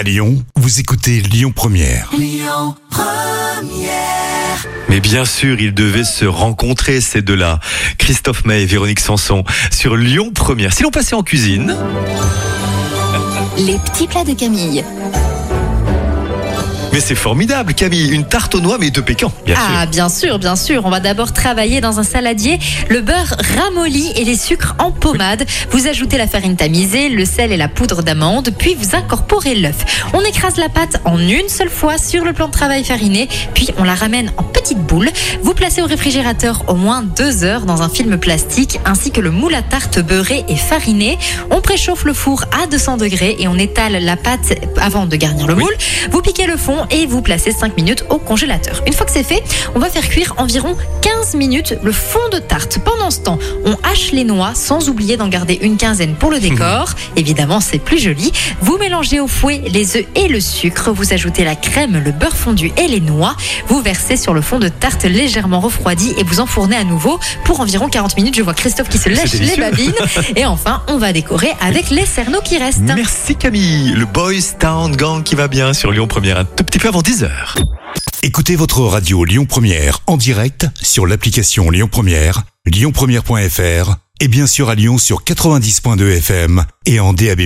À Lyon, vous écoutez Lyon Première. Mais bien sûr, ils devaient se rencontrer, ces deux-là. Christophe May et Véronique Sanson sur Lyon Première. Si l'on passait en cuisine, Les petits plats de Camille. Mais c'est formidable, Camille. Une tarte aux noix, mais de pécan, bien Ah, sûr. bien sûr, bien sûr. On va d'abord travailler dans un saladier le beurre ramolli et les sucres en pommade. Vous ajoutez la farine tamisée, le sel et la poudre d'amande, puis vous incorporez l'œuf. On écrase la pâte en une seule fois sur le plan de travail fariné, puis on la ramène en petites boules. Vous placez au réfrigérateur au moins deux heures dans un film plastique, ainsi que le moule à tarte beurré et fariné. On préchauffe le four à 200 degrés et on étale la pâte avant de garnir le moule. Vous piquez le fond et vous placez 5 minutes au congélateur. Une fois que c'est fait, on va faire cuire environ 15 minutes le fond de tarte. Pendant ce temps, on hache les noix sans oublier d'en garder une quinzaine pour le décor. Évidemment, c'est plus joli. Vous mélangez au fouet les œufs et le sucre. Vous ajoutez la crème, le beurre fondu et les noix. Vous versez sur le fond de tarte légèrement refroidi et vous enfournez à nouveau pour environ 40 minutes. Je vois Christophe qui se lèche les babines. Et enfin, on va décorer avec les cerneaux qui restent. Merci Camille. Le Boys Town Gang qui va bien sur Lyon Première. Un tout petit peu avant 10h. Écoutez votre radio Lyon Première en direct sur l'application Lyon Première, lyonpremière.fr et bien sûr à Lyon sur 90.2 FM et en DAB+.